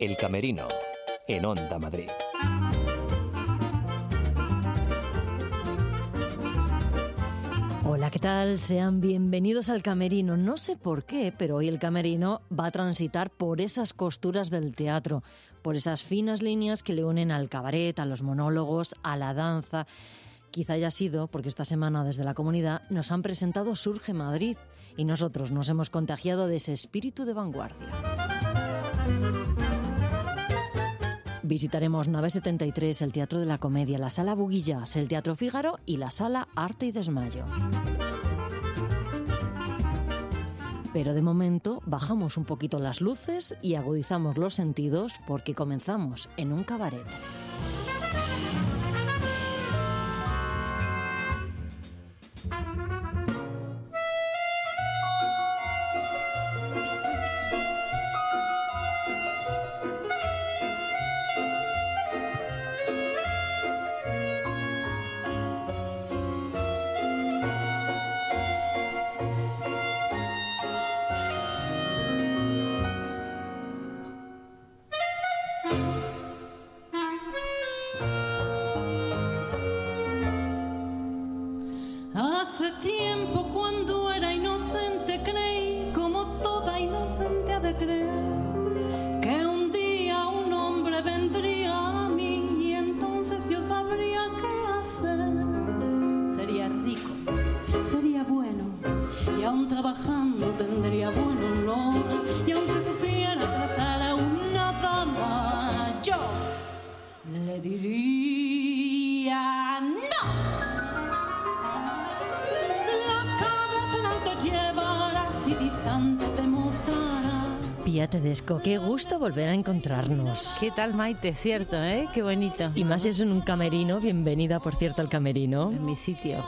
El Camerino, en Onda Madrid. Hola, ¿qué tal? Sean bienvenidos al Camerino. No sé por qué, pero hoy el Camerino va a transitar por esas costuras del teatro, por esas finas líneas que le unen al cabaret, a los monólogos, a la danza. Quizá haya sido porque esta semana desde la comunidad nos han presentado Surge Madrid y nosotros nos hemos contagiado de ese espíritu de vanguardia. Visitaremos Nave 73, el Teatro de la Comedia, la Sala Buguillas, el Teatro Fígaro y la Sala Arte y Desmayo. Pero de momento bajamos un poquito las luces y agudizamos los sentidos porque comenzamos en un cabaret. Qué gusto volver a encontrarnos. ¿Qué tal, Maite? Cierto, ¿eh? Qué bonito. Y más es en un camerino, bienvenida por cierto al camerino. En mi sitio.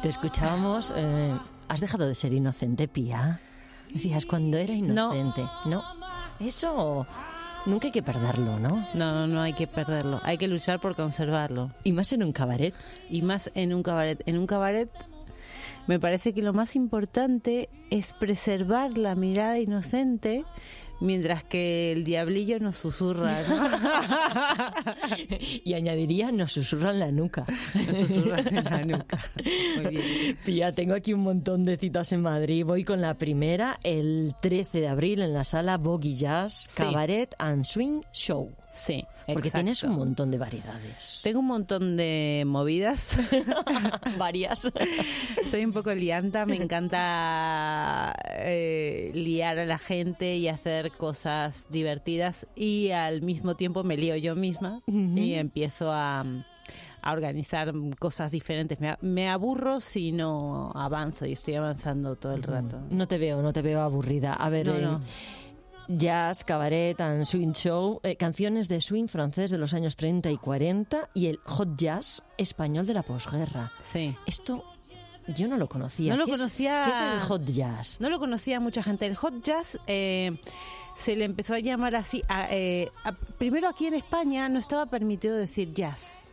Te escuchábamos, eh, ¿has dejado de ser inocente, Pía? Decías, cuando era inocente. No. Eso nunca hay que perderlo, ¿no? No, no, no hay que perderlo. Hay que luchar por conservarlo. Y más en un cabaret. Y más en un cabaret. En un cabaret me parece que lo más importante es preservar la mirada inocente mientras que el diablillo nos susurra, ¿no? y añadiría, nos susurra en la nuca. Nos susurra en la nuca. Muy bien. Pía, tengo aquí un montón de citas en Madrid. Voy con la primera, el 13 de abril en la sala Boggy Jazz Sí. Cabaret and Swing Show. Sí, Porque exacto. tienes un montón de variedades. Tengo un montón de movidas. Varias. Soy un poco lianta, me encanta eh, liar a la gente y hacer cosas divertidas y al mismo tiempo me lío yo misma y empiezo a, a organizar cosas diferentes. Me, me aburro si no avanzo y estoy avanzando todo el rato. No te veo, no te veo aburrida. A ver, No, eh, no. Jazz, cabaret and swing show, eh, canciones de swing francés de los años 30 y 40 y el hot jazz español de la posguerra. Sí. Esto yo no lo conocía. No lo ¿Qué es- conocía. ¿Qué es el hot jazz? No lo conocía mucha gente. El hot jazz eh, se le empezó a llamar así. a- eh, a- primero aquí en España no estaba permitido decir jazz,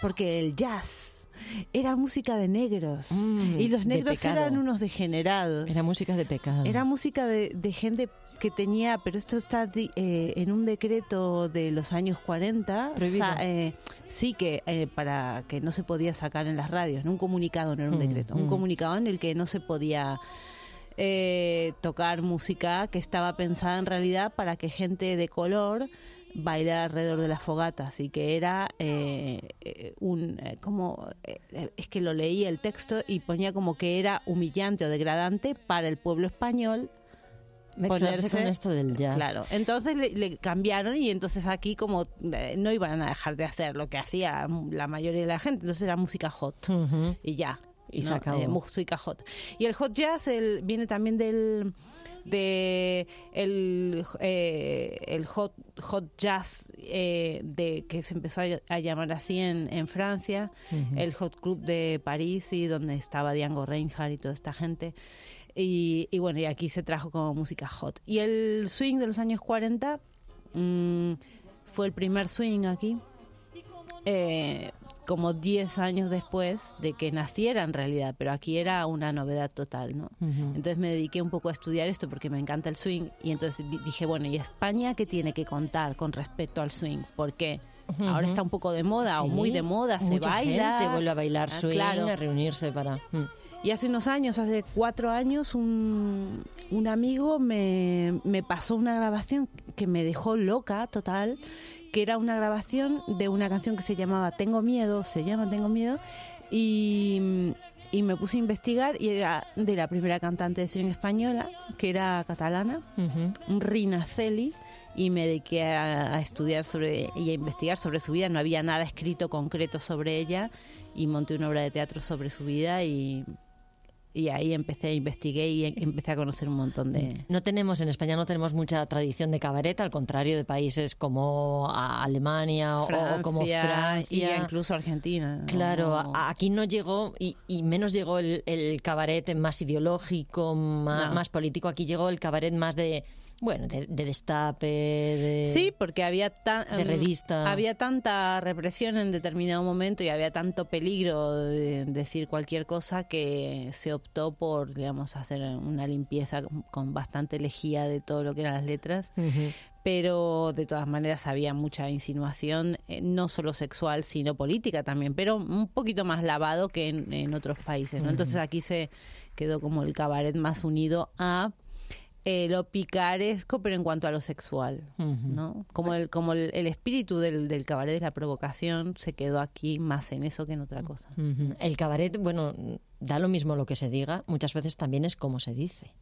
porque el jazz era música de negros Mm, y los negros eran unos degenerados. Era música de pecado. Era música de, de gente que tenía, pero esto está eh, en un decreto de los años 40. Prohibido. eh, sí, que eh, para que no se podía sacar en las radios, no un comunicado, no era un Mm, decreto, un mm. comunicado en el que no se podía eh, tocar música que estaba pensada en realidad para que gente de color bailara alrededor de las fogatas y que era eh, eh, un eh, como eh, es que lo leí el texto y ponía como que era humillante o degradante para el pueblo español ponerse- con esto del jazz. Claro, entonces le, le cambiaron y entonces aquí como eh, no iban a dejar de hacer lo que hacía la mayoría de la gente, entonces era música hot y ya. Y se ¿no? acabó. Eh, música hot. Y el hot jazz el- viene también del de el, eh, el hot hot jazz eh, de que se empezó a, a llamar así en, en Francia el hot club de París y donde estaba Django Reinhardt y toda esta gente. Y, y bueno y aquí se trajo como música hot. Y el swing de los años 40 mm, fue el primer swing aquí eh, como 10 años después de que naciera en realidad, pero aquí era una novedad total, ¿no? Entonces me dediqué un poco a estudiar esto porque me encanta el swing y entonces dije, bueno, ¿y España qué tiene que contar con respecto al swing? ¿Por qué? Ahora está un poco de moda o muy de moda, se Mucha baila. gente vuelve a bailar Ah, swing, claro. a reunirse para... Mm. Y hace unos años, hace cuatro años, un, un amigo me, me pasó una grabación que me dejó loca total, que era una grabación de una canción que se llamaba Tengo Miedo, se llama Tengo Miedo, y, y me puse a investigar y era de la primera cantante de swing española, que era catalana, Ujú. Rina Celi y me dediqué a, a estudiar sobre y a investigar sobre su vida. No había nada escrito concreto sobre ella y monté una obra de teatro sobre su vida y, y ahí empecé a investigué y em- empecé a conocer un montón de... No tenemos, en España no tenemos mucha tradición de cabaret, al contrario de países como Alemania o- o como Francia. y incluso Argentina. Claro, O- aquí no llegó, y, y menos llegó el, el cabaret más ideológico, más, No. más político. Aquí llegó el cabaret más de, bueno, de, de destape, de... Sí, porque había tan, de revista. había tanta represión en determinado momento y había tanto peligro de decir cualquier cosa que se optó por, digamos, hacer una limpieza con- bastante lejía de todo lo que eran las letras. Pero de todas maneras había mucha insinuación, eh, no solo sexual, sino política también, pero un poquito más lavado que en, en otros países. ¿no? Entonces aquí se quedó como el cabaret más unido a eh, lo picaresco, pero en cuanto a lo sexual. ¿no? Como el, como el, el espíritu del, del cabaret de la provocación se quedó aquí más en eso que en otra cosa. El cabaret, bueno, da lo mismo lo que se diga, muchas veces también es como se dice.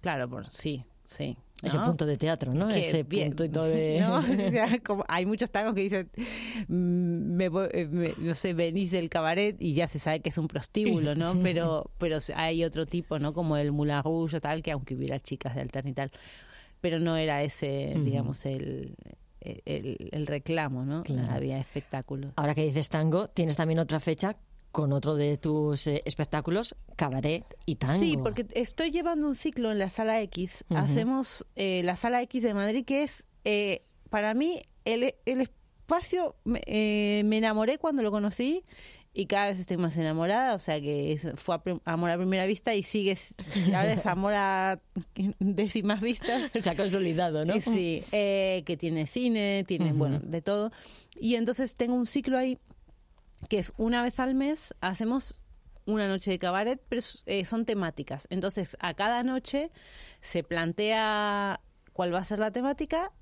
Claro, por, sí, sí. Ese ¿no? punto de teatro, ¿no? Que Ese punto y todo de... ¿No? O sea, como hay muchos tangos que dicen, mm, me eh, me- no sé, venís del cabaret y ya se sabe que es un prostíbulo, ¿no? Pero, pero hay otro tipo, ¿no? Como el Moulin Rouge o tal, que aunque hubiera chicas de alterna y tal, pero no era ese, digamos, el, el, el reclamo, ¿no? Claro. Había espectáculos. Ahora que dices tango, tienes también otra fecha con otro de tus eh, espectáculos, cabaret y tango. Sí, porque estoy llevando un ciclo en la Sala X. Ujú. Hacemos eh, la Sala X de Madrid, que es, eh, para mí, el, el espacio, me, eh, enamoré cuando lo conocí y cada vez estoy más enamorada, o sea que fue amor a primera vista y sigues, ahora es amor a décimas vistas. Se ha consolidado, ¿no? Sí, eh, que tiene cine, tiene, Ujú. bueno, de todo. Y entonces tengo un ciclo ahí que es una vez al mes hacemos una noche de cabaret, pero eh, son temáticas. Entonces, a cada noche se plantea cuál va a ser la temática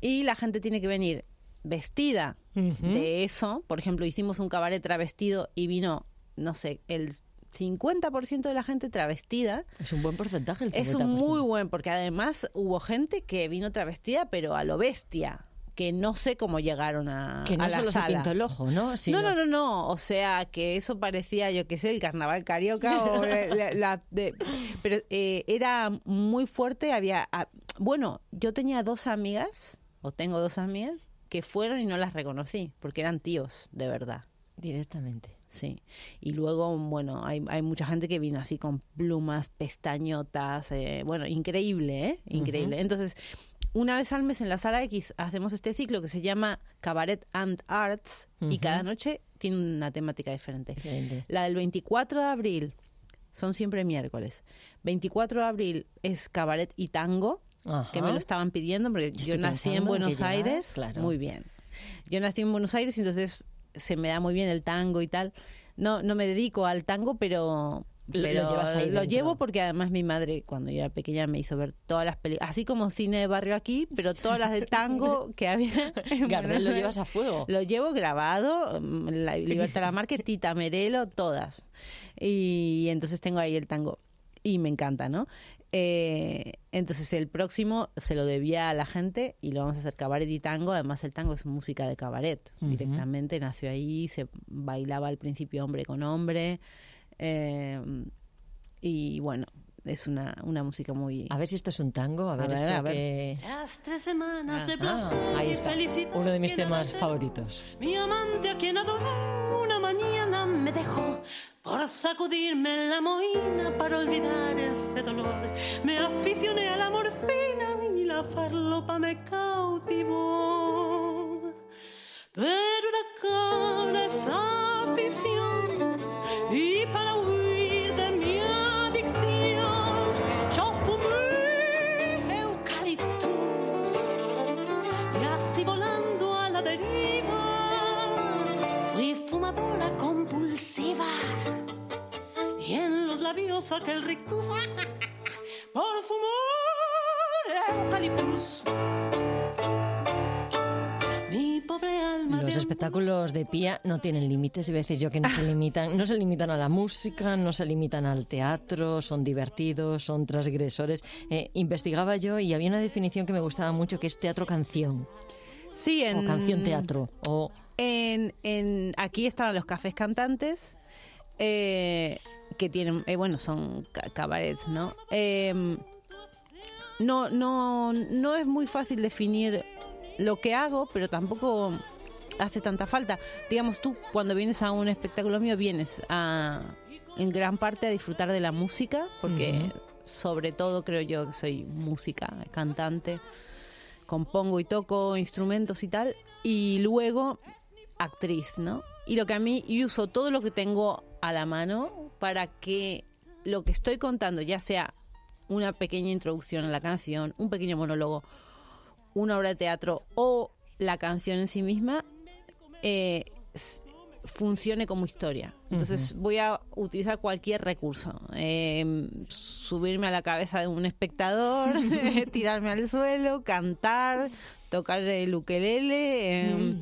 y la gente tiene que venir vestida de eso. Por ejemplo, hicimos un cabaret travestido y vino, no sé, el 50% de la gente travestida. Es un buen porcentaje el Es 50%. un muy buen, porque además hubo gente que vino travestida, pero a lo bestia, que no sé cómo llegaron a, Que no a la solo se pintó el ojo, ¿no? No, no, no, no. O sea, que eso parecía, yo qué sé, el carnaval carioca o la- la de- pero eh, era muy fuerte. Había, ah, bueno, yo tenía dos amigas, o tengo dos amigas, que fueron y no las reconocí, porque eran tíos, de verdad. Directamente. Sí. Y luego, bueno, hay, hay mucha gente que vino así con plumas, pestañotas, eh, bueno, increíble, ¿eh? Increíble. Entonces, una vez al mes en la sala X hacemos este ciclo que se llama Cabaret and Arts y cada noche tiene una temática diferente. La del 24 de abril, son siempre miércoles. 24 de abril es Cabaret y Tango, que me lo estaban pidiendo porque Yo nací en Buenos Aires. claro. Muy bien. Yo nací en Buenos Aires y entonces se me da muy bien el tango y tal. No, no me dedico al tango, pero, Lo- lo pero llevas ahí lo dentro. llevo porque además mi madre cuando yo era pequeña me hizo ver todas las películas, así como cine de barrio aquí, pero todas las de tango que había. Gardel lo llevas a fuego. lo llevo grabado, mm, la Libertad Lamarque, Tita Merelo, todas. Y entonces tengo ahí el tango. Y me encanta, ¿no? Eh, entonces el próximo se lo debía a la gente y lo vamos a hacer cabaret y tango. Además el tango es música de cabaret directamente, nació ahí, se bailaba al principio hombre con hombre. Eh, y bueno, es una, una música muy... A ver si esto es un tango, a ver, ver, esto a ver. que... Tras tres semanas de Ah, placer ahí y está. Uno de mis temas te- favoritos. Mi amante a quien adoré una mañana me dejó por sacudirme la moina para olvidar ese dolor. Me aficioné a la morfina y la farlopa me cautivó. Pero era cara esa afición y para huir de mi adicción yo fumé eucaliptus y así volando a la deriva fui fumadora compulsiva y en los labios aquel rictus por fumar eucaliptus. Espectáculos de Pía no tienen límites, y veces yo que no se limitan, no se limitan a la música, no se limitan al teatro, son divertidos, son transgresores. Eh, investigaba yo y había una definición que me gustaba mucho que es teatro canción Sí, en o canción teatro o En, en- aquí estaban los cafés cantantes, eh, que tienen, eh, bueno, son ca- cabarets, ¿no? Eh, no, no, no es muy fácil definir lo que hago, pero tampoco hace tanta falta. Digamos, tú cuando vienes a un espectáculo mío vienes a, en gran parte a disfrutar de la música, porque sobre todo creo yo que soy música, cantante, compongo y toco instrumentos y tal, y luego actriz, ¿no? Y lo que a mí, y uso todo lo que tengo a la mano para que lo que estoy contando, ya sea una pequeña introducción a la canción, un pequeño monólogo, una obra de teatro o la canción en sí misma, eh, funcione como historia. Entonces voy a utilizar cualquier recurso. Eh, subirme a la cabeza de un espectador, tirarme al suelo, cantar, tocar el ukelele, eh,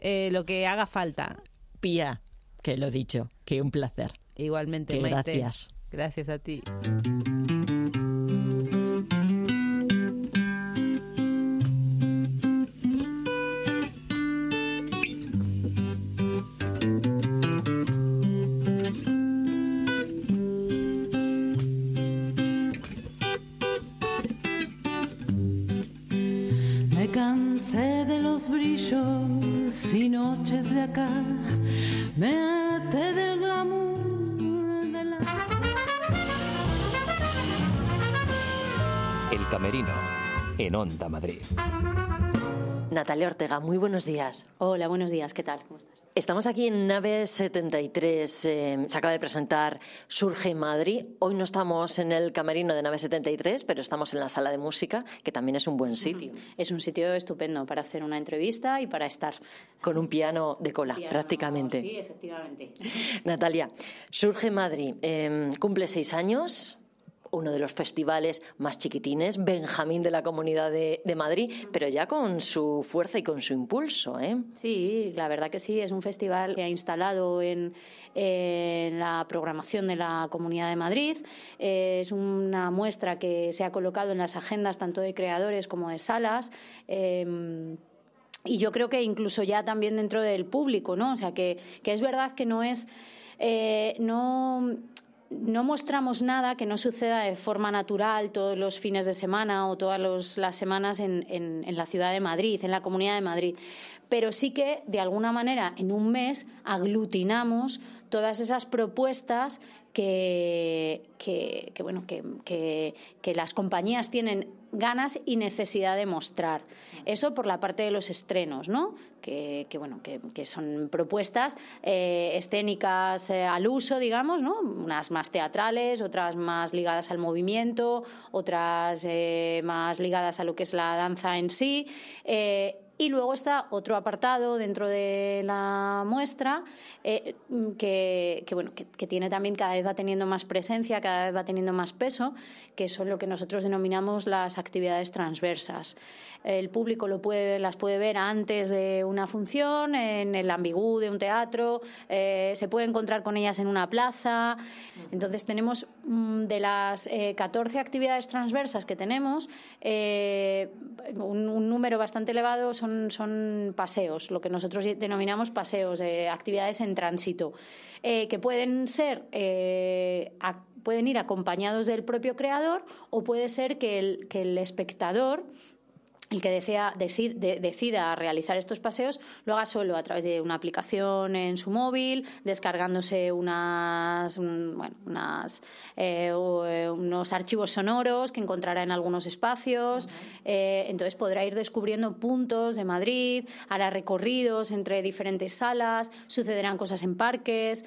eh, lo que haga falta. Pía, que lo he dicho, que un placer. Igualmente, Maite. gracias. Gracias a ti. Acá. Me harté del glamour de la. El Camerino, en Onda Madrid. Natalia Ortega, muy buenos días. Hola, buenos días, ¿qué tal? ¿Cómo estás? Estamos aquí en Nave 73. eh, se acaba de presentar Surge Madrid. Hoy no estamos en el camerino de Nave 73, pero estamos en la sala de música, que también es un buen sitio. Es un sitio estupendo para hacer una entrevista y para estar. Con un piano de cola, Piano, prácticamente. Sí, efectivamente. Natalia, Surge Madrid eh, cumple seis años, uno de los festivales más chiquitines, Benjamín de la Comunidad de, Madrid, pero ya con su fuerza y con su impulso. ¿eh? Sí, la verdad que sí, es un festival que ha instalado en, la programación de la Comunidad de Madrid. Eh, es una muestra que se ha colocado en las agendas tanto de creadores como de salas. Eh, y yo creo que incluso ya también dentro del público, ¿no? O sea, que, que es verdad que no es. eh, no no mostramos nada que no suceda de forma natural todos los fines de semana o todas las semanas en, la ciudad de Madrid, en la comunidad de Madrid. Pero sí que, de alguna manera, en un mes aglutinamos todas esas propuestas que, bueno, que las compañías tienen ganas y necesidad de mostrar. Eso por la parte de los estrenos, ¿no? Que, que, bueno, que, son propuestas eh, escénicas eh, al uso, digamos, ¿no? Unas más teatrales, otras más ligadas al movimiento, otras eh, más ligadas a lo que es la danza en sí. Y luego está otro apartado dentro de la muestra eh, que, que, bueno, que, que tiene también cada vez va teniendo más presencia, cada vez va teniendo más peso, que son lo que nosotros denominamos las actividades transversas. El público lo puede, las puede ver antes de una función, en el ambigú de un teatro, eh, se puede encontrar con ellas en una plaza. Entonces tenemos mm, de las eh, 14 actividades transversas que tenemos, eh, un, número bastante elevado son, son paseos, lo que nosotros denominamos paseos, eh, actividades en tránsito, eh, que pueden ser eh, pueden ir acompañados del propio creador o puede ser que el, que el espectador el que desea, decida realizar estos paseos lo haga solo a través de una aplicación en su móvil, descargándose unas, bueno, unas, eh, eh, unos archivos sonoros que encontrará en algunos espacios. Eh, entonces podrá ir descubriendo puntos de Madrid, hará recorridos entre diferentes salas, sucederán cosas en parques.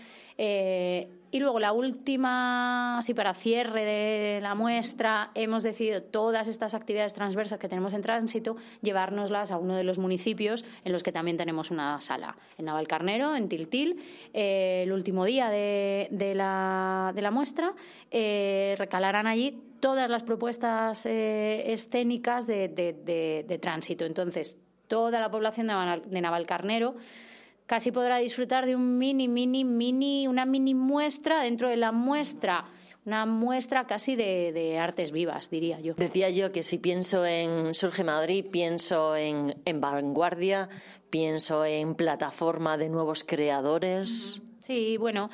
Y luego la última, así para cierre de la muestra, hemos decidido todas estas actividades transversas que tenemos en tránsito, llevárnoslas a uno de los municipios en los que también tenemos una sala, en Navalcarnero, en Tiltil. Eh, el último día de, la, de la, muestra eh, recalarán allí todas las propuestas eh, escénicas de, de, tránsito. Entonces, toda la población de Navalcarnero casi podrá disfrutar de un mini, mini, mini, una mini muestra dentro de la muestra una muestra casi de, artes vivas, diría yo. Decía yo que si pienso en Surge Madrid, pienso en, en vanguardia, pienso en plataforma de nuevos creadores. Sí, bueno,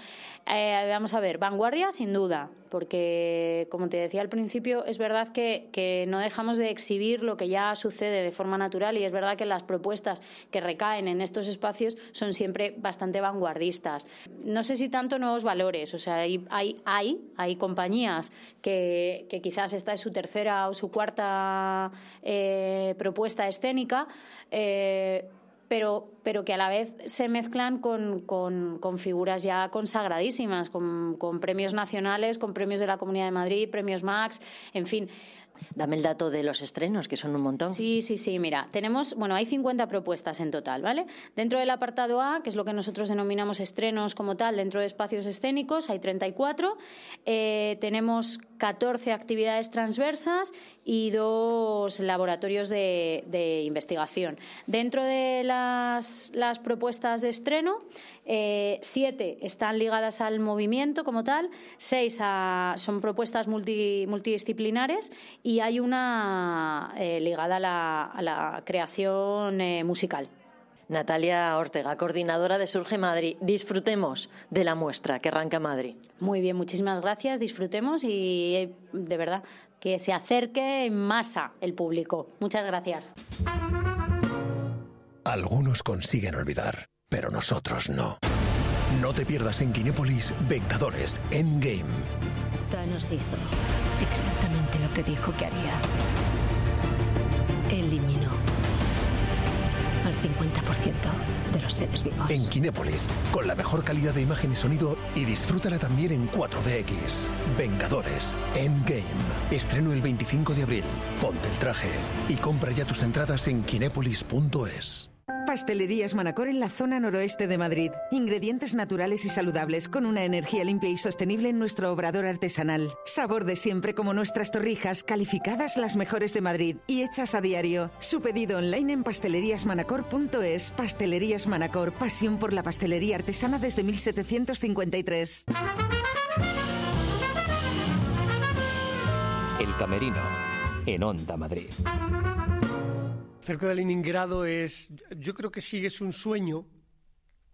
eh, vamos a ver, vanguardia sin duda, porque como te decía al principio, es verdad que, que, no dejamos de exhibir lo que ya sucede de forma natural y es verdad que las propuestas que recaen en estos espacios son siempre bastante vanguardistas. No sé si tanto nuevos valores, o sea, hay, hay, hay, compañías que, que, quizás esta es su tercera o su cuarta eh, propuesta escénica. Eh, pero, pero que a la vez se mezclan con, con, figuras ya consagradísimas, con, con, premios nacionales, con premios de la Comunidad de Madrid, premios Max, en fin. Dame el dato de los estrenos, que son un montón. Sí, sí, sí. Mira, tenemos, bueno, hay 50 propuestas en total, ¿vale? Dentro del apartado A, que es lo que nosotros denominamos estrenos como tal, dentro de espacios escénicos, hay 34. Eh, tenemos 14 actividades transversas y dos laboratorios de, investigación. Dentro de las, propuestas de estreno, eh, siete están ligadas al movimiento como tal, seis son propuestas multidisciplinares y hay una eh, ligada a la, creación eh, musical. Natalia Ortega, coordinadora de Surge Madrid. Disfrutemos de la muestra que arranca Madrid. Muy bien, muchísimas gracias. Disfrutemos y de verdad que se acerque en masa el público. Muchas gracias. Algunos consiguen olvidar pero nosotros no. No te pierdas en Kinépolis Vengadores Endgame. Thanos hizo exactamente lo que dijo que haría. Eliminó al 50% de los seres vivos. En Kinépolis, con la mejor calidad de imagen y sonido y disfrútala también en 4DX. Vengadores Endgame. Estreno el 25 de abril. Ponte el traje y compra ya tus entradas en kinépolis.es. Pastelerías Manacor en la zona noroeste de Madrid. Ingredientes naturales y saludables con una energía limpia y sostenible en nuestro obrador artesanal. Sabor de siempre como nuestras torrijas, calificadas las mejores de Madrid y hechas a diario. Su pedido online en pasteleriasmanacor.es. Pastelerías Manacor, pasión por la pastelería artesana desde 1753. El Camerino, en Onda Madrid cerca de Leningrado es, yo creo que sí es un sueño,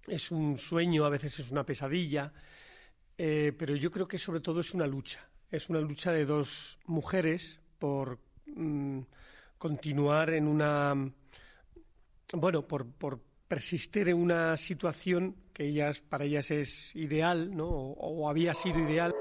es un sueño, a veces es una pesadilla, eh, pero yo creo que sobre todo es una lucha. Es una lucha de dos mujeres por mm, continuar en una, bueno, por, por, persistir en una situación que ellas, para ellas es ideal, ¿no? o había sido ideal.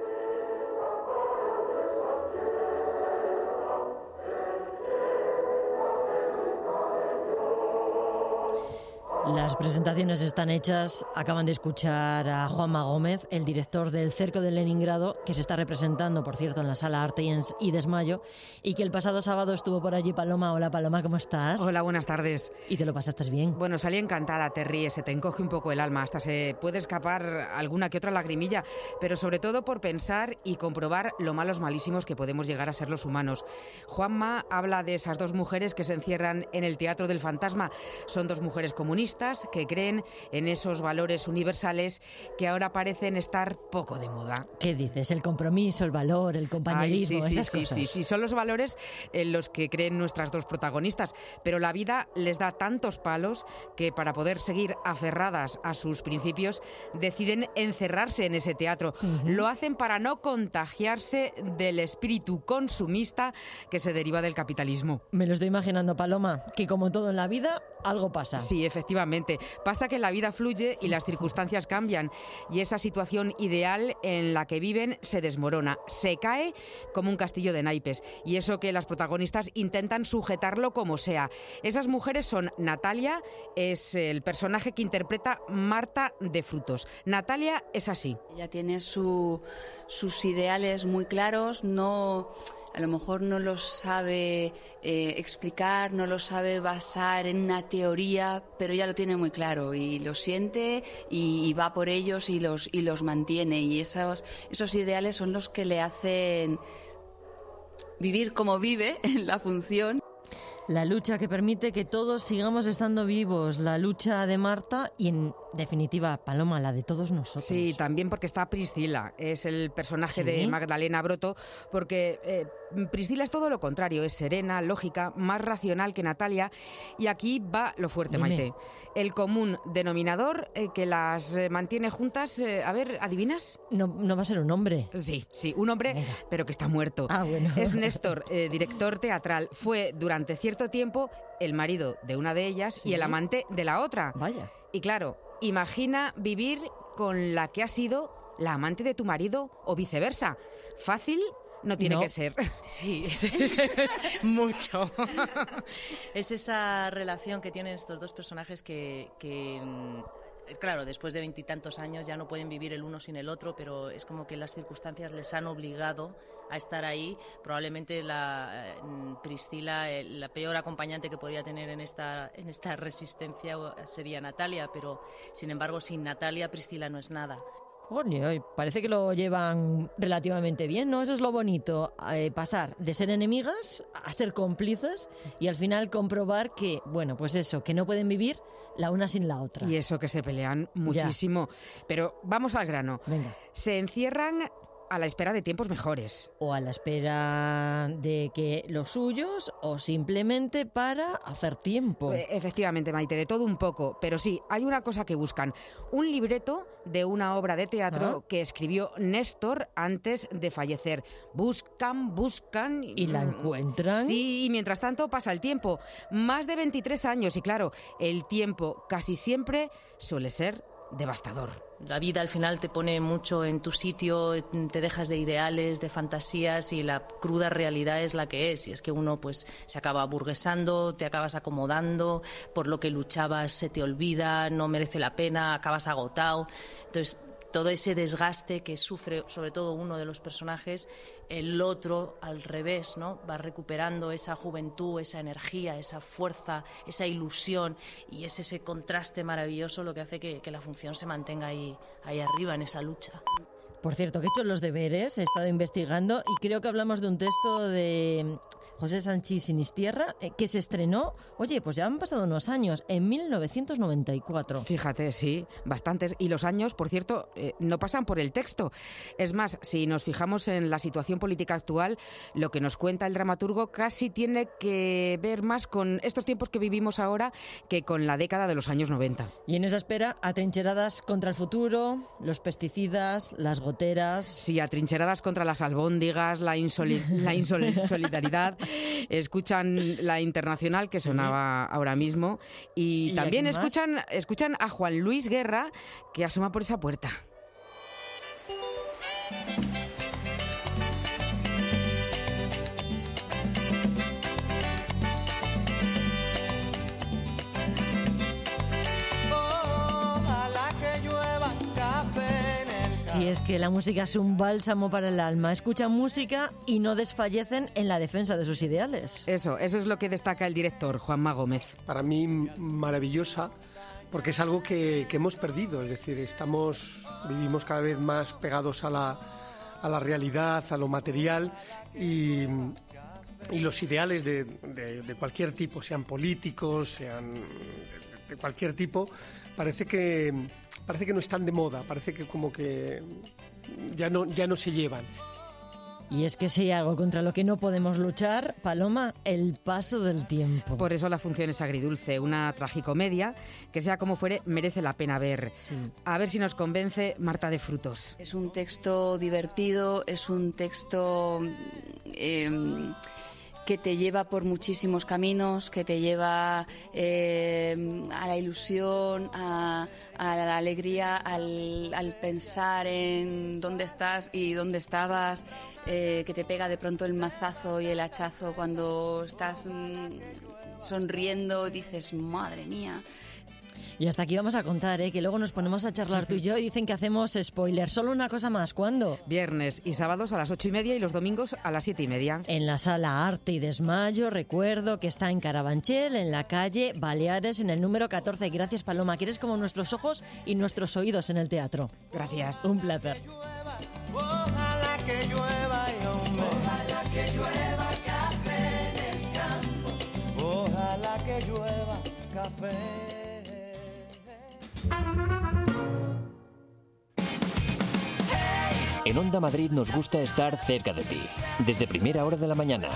Las presentaciones están hechas. Acaban de escuchar a Juanma Gómez, el director del Cerco de Leningrado, que se está representando, por cierto, en la sala Arte y Desmayo, y que el pasado sábado estuvo por allí Paloma. Hola Paloma, ¿cómo estás? Hola, buenas tardes. ¿Y te lo pasaste bien? Bueno, salí encantada, te ríes, se te encoge un poco el alma, hasta se puede escapar alguna que otra lagrimilla, pero sobre todo por pensar y comprobar lo malos malísimos que podemos llegar a ser los humanos. Juanma habla de esas dos mujeres que se encierran en el Teatro del Fantasma. Son dos mujeres comunistas que creen en esos valores universales que ahora parecen estar poco de moda. ¿Qué dices? El compromiso, el valor, el compañerismo, Ay, sí, sí, esas sí, cosas. sí, sí, son los valores en los que creen nuestras dos protagonistas. Pero la vida les da tantos palos que para poder seguir aferradas a sus principios deciden encerrarse en ese teatro. Lo hacen para no contagiarse del espíritu consumista que se deriva del capitalismo. Me lo estoy imaginando, Paloma, que como todo en la vida, algo pasa. Sí, efectivamente. Pasa que la vida fluye y las circunstancias cambian y esa situación ideal en la que viven se desmorona, se cae como un castillo de naipes y eso que las protagonistas intentan sujetarlo como sea. Esas mujeres son Natalia, es el personaje que interpreta Marta de Frutos. Natalia es así. Ella tiene su- sus ideales muy claros, no a lo mejor no los sabe eh, explicar, no los sabe basar en una teoría, pero ella lo tiene muy claro y lo siente y, y va por ellos y los y los mantiene y esos esos ideales son los que le hacen vivir como vive en la función. La lucha que permite que todos sigamos estando vivos, la lucha de Marta y, en definitiva, Paloma, la de todos nosotros. Sí, también porque está Priscila, es el personaje ¿Sí? de Magdalena Broto, porque eh, Priscila es todo lo contrario, es serena, lógica, más racional que Natalia, y aquí va lo fuerte, Dime. Maite. El común denominador eh, que las eh, mantiene juntas, a ver, ¿adivinas? No, no va a ser un hombre. Sí, sí, un hombre, pero que está muerto. Ah, bueno. Es Néstor, director teatral. Fue durante cierto tiempo el marido de una de ellas Sí. y el amante de la otra. Vaya. Y claro, imagina vivir con la que ha sido la amante de tu marido o viceversa. Fácil no tiene No. que ser. Sí, es, es- mucho. es esa relación que tienen estos dos personajes que, que, mm, claro, después de veintitantos años ya no pueden vivir el uno sin el otro, pero es como que las circunstancias les han obligado a estar ahí. Probablemente la eh, mm, Priscila, eh, la peor acompañante que podía tener en esta, en esta resistencia eh, sería Natalia, pero sin embargo sin Natalia Priscila no es nada. Coño, parece que lo llevan relativamente bien, ¿no? Eso es lo bonito, eh, pasar de ser enemigas a ser cómplices y al final comprobar que, bueno, pues eso, que no pueden vivir la una sin la otra. Y eso que se pelean muchísimo. Pero vamos al grano. Venga. Se encierran a la espera de tiempos mejores. O a la espera de que los suyos o simplemente para hacer tiempo. Eh, Efectivamente, Maite, de todo un poco. Pero sí, hay una cosa que buscan. Un libreto de una obra de teatro Ah. que escribió Néstor antes de fallecer. Buscan, buscan... ¿Y la encuentran? Sí, y mientras tanto pasa el tiempo. Más de 23 años y claro, el tiempo casi siempre suele ser devastador. La vida al final te pone mucho en tu sitio, te dejas de ideales, de fantasías y la cruda realidad es la que es. Y es que uno pues se acaba aburguesando, te acabas acomodando, por lo que luchabas se te olvida, no merece la pena, acabas agotado. Entonces todo ese desgaste que sufre sobre todo uno de los personajes, el otro al revés, ¿no? Va recuperando esa juventud, esa energía, esa fuerza, esa ilusión y es ese contraste maravilloso lo que hace que, que la función se mantenga ahí, ahí arriba en esa lucha. Por cierto, que he hecho los deberes, he estado investigando y creo que hablamos de un texto de José Sánchez Sinistierra eh, que se estrenó, oye, pues ya han pasado unos años, en 1994. Fíjate, sí, bastantes. Y los años, por cierto, eh, no pasan por el texto. Es más, si nos fijamos en la situación política actual, lo que nos cuenta el dramaturgo casi tiene que ver más con estos tiempos que vivimos ahora que con la década de los años 90. Y en esa espera, atrincheradas contra el futuro, los pesticidas, las goteras. Sí, atrincheradas contra las albóndigas, la, insoli- la insolidaridad. Escuchan la internacional que sonaba ahora mismo y, ¿Y a también escuchan, escuchan a Juan Luis Guerra que asoma por esa puerta. Si es que la música es un bálsamo para el alma, escuchan música y no desfallecen en la defensa de sus ideales. Eso, eso es lo que destaca el director, Juanma Gómez. Para mí maravillosa porque es algo que, que hemos perdido, es decir, estamos, vivimos cada vez más pegados a la, a la realidad, a lo material y, y los ideales de, de- de cualquier tipo, sean políticos, sean de de cualquier tipo, parece que parece que no están de moda, parece que como que ya no, ya no se llevan. Y es que si hay algo contra lo que no podemos luchar, Paloma, el paso del tiempo. Por eso la función es agridulce, una tragicomedia que sea como fuere merece la pena ver. A ver si nos convence Marta de Frutos. Es un texto divertido, es un texto eh, que te lleva por muchísimos caminos, que te lleva eh, a la ilusión, a, la alegría, al, al pensar en dónde estás y dónde estabas, eh, que te pega de pronto el mazazo y el hachazo cuando estás mm, sonriendo, dices, madre mía. Y hasta aquí vamos a contar, ¿eh? que luego nos ponemos a charlar tú y yo y dicen que hacemos spoiler. Solo una cosa más, ¿cuándo? Viernes y sábados a las ocho y media y los domingos a las siete y media. En la sala Arte y Desmayo, recuerdo que está en Carabanchel, en la calle Baleares, en el número 14. Gracias, Paloma, que eres como nuestros ojos y nuestros oídos en el teatro. Gracias. Un placer. Ojalá que llueva y hombre. Ojalá que llueva café en el campo. Ojalá que llueva café. Thank you. En Onda Madrid nos gusta estar cerca de ti, desde primera hora de la mañana,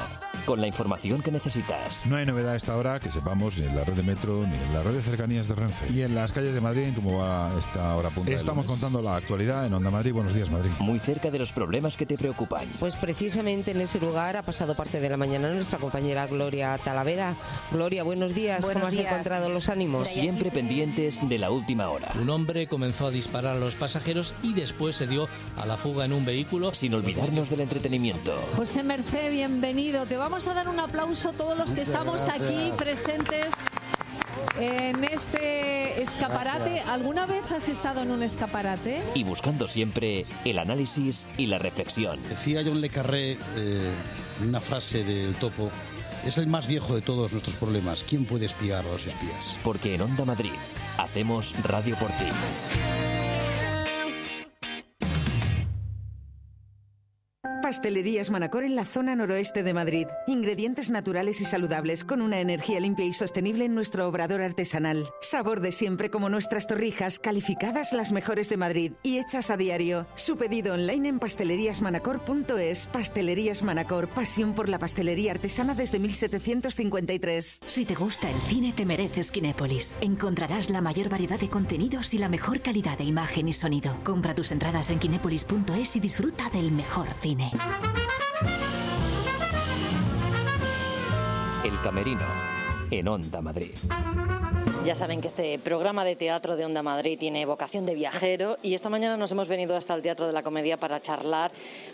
con la información que necesitas. No hay novedad a esta hora que sepamos ni en la red de metro ni en la red de cercanías de Renfe. Y en las calles de Madrid, como va esta hora punta. Estamos contando la actualidad en Onda Madrid. Buenos días, Madrid. Muy cerca de los problemas que te preocupan. Pues precisamente en ese lugar ha pasado parte de la mañana nuestra compañera Gloria Talavera. Gloria, buenos días. Buenos ¿Cómo días. has encontrado los ánimos? Siempre pendientes de la última hora. Un hombre comenzó a disparar a los pasajeros y después se dio a la fuga en un vehículo. Sin olvidarnos del entretenimiento. José Merced, bienvenido. Te vamos a dar un aplauso a todos los que Muchas estamos gracias. aquí presentes en este escaparate. Gracias. ¿Alguna vez has estado en un escaparate? Y buscando siempre el análisis y la reflexión. Decía John Le Carré eh, una frase del topo, es el más viejo de todos nuestros problemas. ¿Quién puede espiar a los espías? Porque en Onda Madrid hacemos radio por ti. Pastelerías Manacor en la zona noroeste de Madrid. Ingredientes naturales y saludables con una energía limpia y sostenible en nuestro obrador artesanal. Sabor de siempre como nuestras torrijas, calificadas las mejores de Madrid y hechas a diario. Su pedido online en pasteleriasmanacor.es. Pastelerías Manacor, pasión por la pastelería artesana desde 1753. Si te gusta el cine, te mereces Kinépolis. Encontrarás la mayor variedad de contenidos y la mejor calidad de imagen y sonido. Compra tus entradas en kinépolis.es y disfruta del mejor cine. El Camerino en Onda Madrid. Ya saben que este programa de teatro de Onda Madrid tiene vocación de viajero y esta mañana nos hemos venido hasta el Teatro de la Comedia para charlar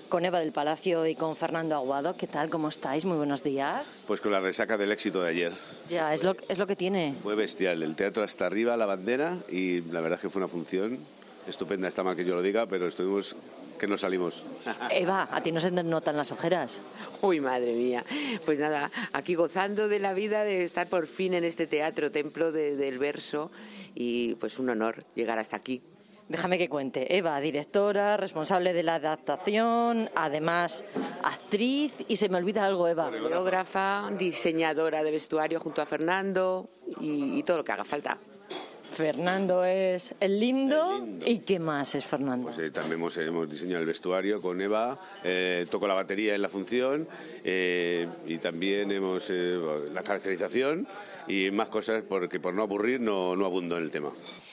con Eva del Palacio y con Fernando Aguado. ¿Qué tal? ¿Cómo estáis? Muy buenos días. Pues con la resaca del éxito de ayer. Ya, es lo, es lo que tiene. Fue bestial. El teatro hasta arriba, la bandera, y la verdad es que fue una función estupenda. Está mal que yo lo diga, pero estuvimos que no salimos. Eva, a ti no se notan las ojeras. Uy, madre mía. Pues nada, aquí gozando de la vida, de estar por fin en este teatro, templo de- del verso, y pues un honor llegar hasta aquí. Déjame que cuente. Eva, directora, responsable de la adaptación, además actriz y se me olvida algo, Eva. Coreógrafa, diseñadora de vestuario junto a Fernando y, y todo lo que haga falta. Fernando es el lindo. ¿Y qué más es Fernando? Pues, eh, también hemos, hemos diseñado el vestuario con Eva, eh, toco la batería en la función eh, y también hemos eh, la caracterización y más cosas porque por no aburrir no, no abundo en el tema.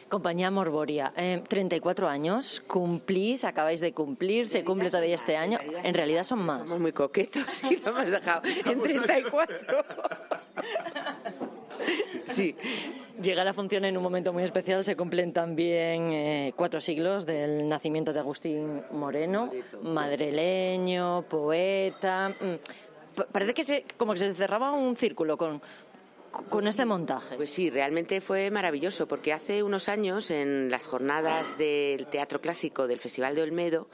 Compañía Morboria, eh, 34 años, cumplís, acabáis de cumplir, se cumple todavía este año. En realidad son más. Somos muy coquetos y lo hemos dejado en 34. Sí. Llega la función en un momento muy especial. Se cumplen también eh, cuatro siglos del nacimiento de Agustín Moreno, madrileño, poeta. mm, pa- Parece que se, como que se cerraba un círculo con, con este montaje. Pues sí, realmente fue maravilloso, porque hace unos años, en las jornadas del teatro clásico del Festival de Olmedo,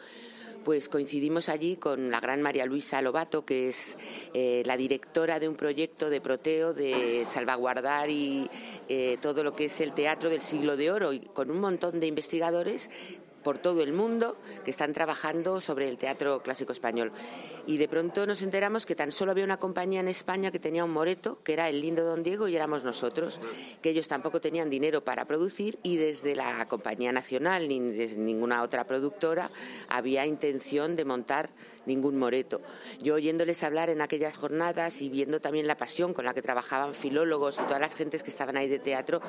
pues coincidimos allí con la gran María Luisa Lobato, que es eh, la directora de un proyecto de proteo de salvaguardar y eh, todo lo que es el teatro del siglo de oro, y con un montón de investigadores por todo el mundo que están trabajando sobre el teatro clásico español. Y de pronto nos enteramos que tan solo había una compañía en España que tenía un moreto, que era el lindo Don Diego, y éramos nosotros, que ellos tampoco tenían dinero para producir y desde la compañía nacional ni desde ninguna otra productora había intención de montar ningún moreto. Yo oyéndoles hablar en aquellas jornadas y viendo también la pasión con la que trabajaban filólogos y todas las gentes que estaban ahí de teatro,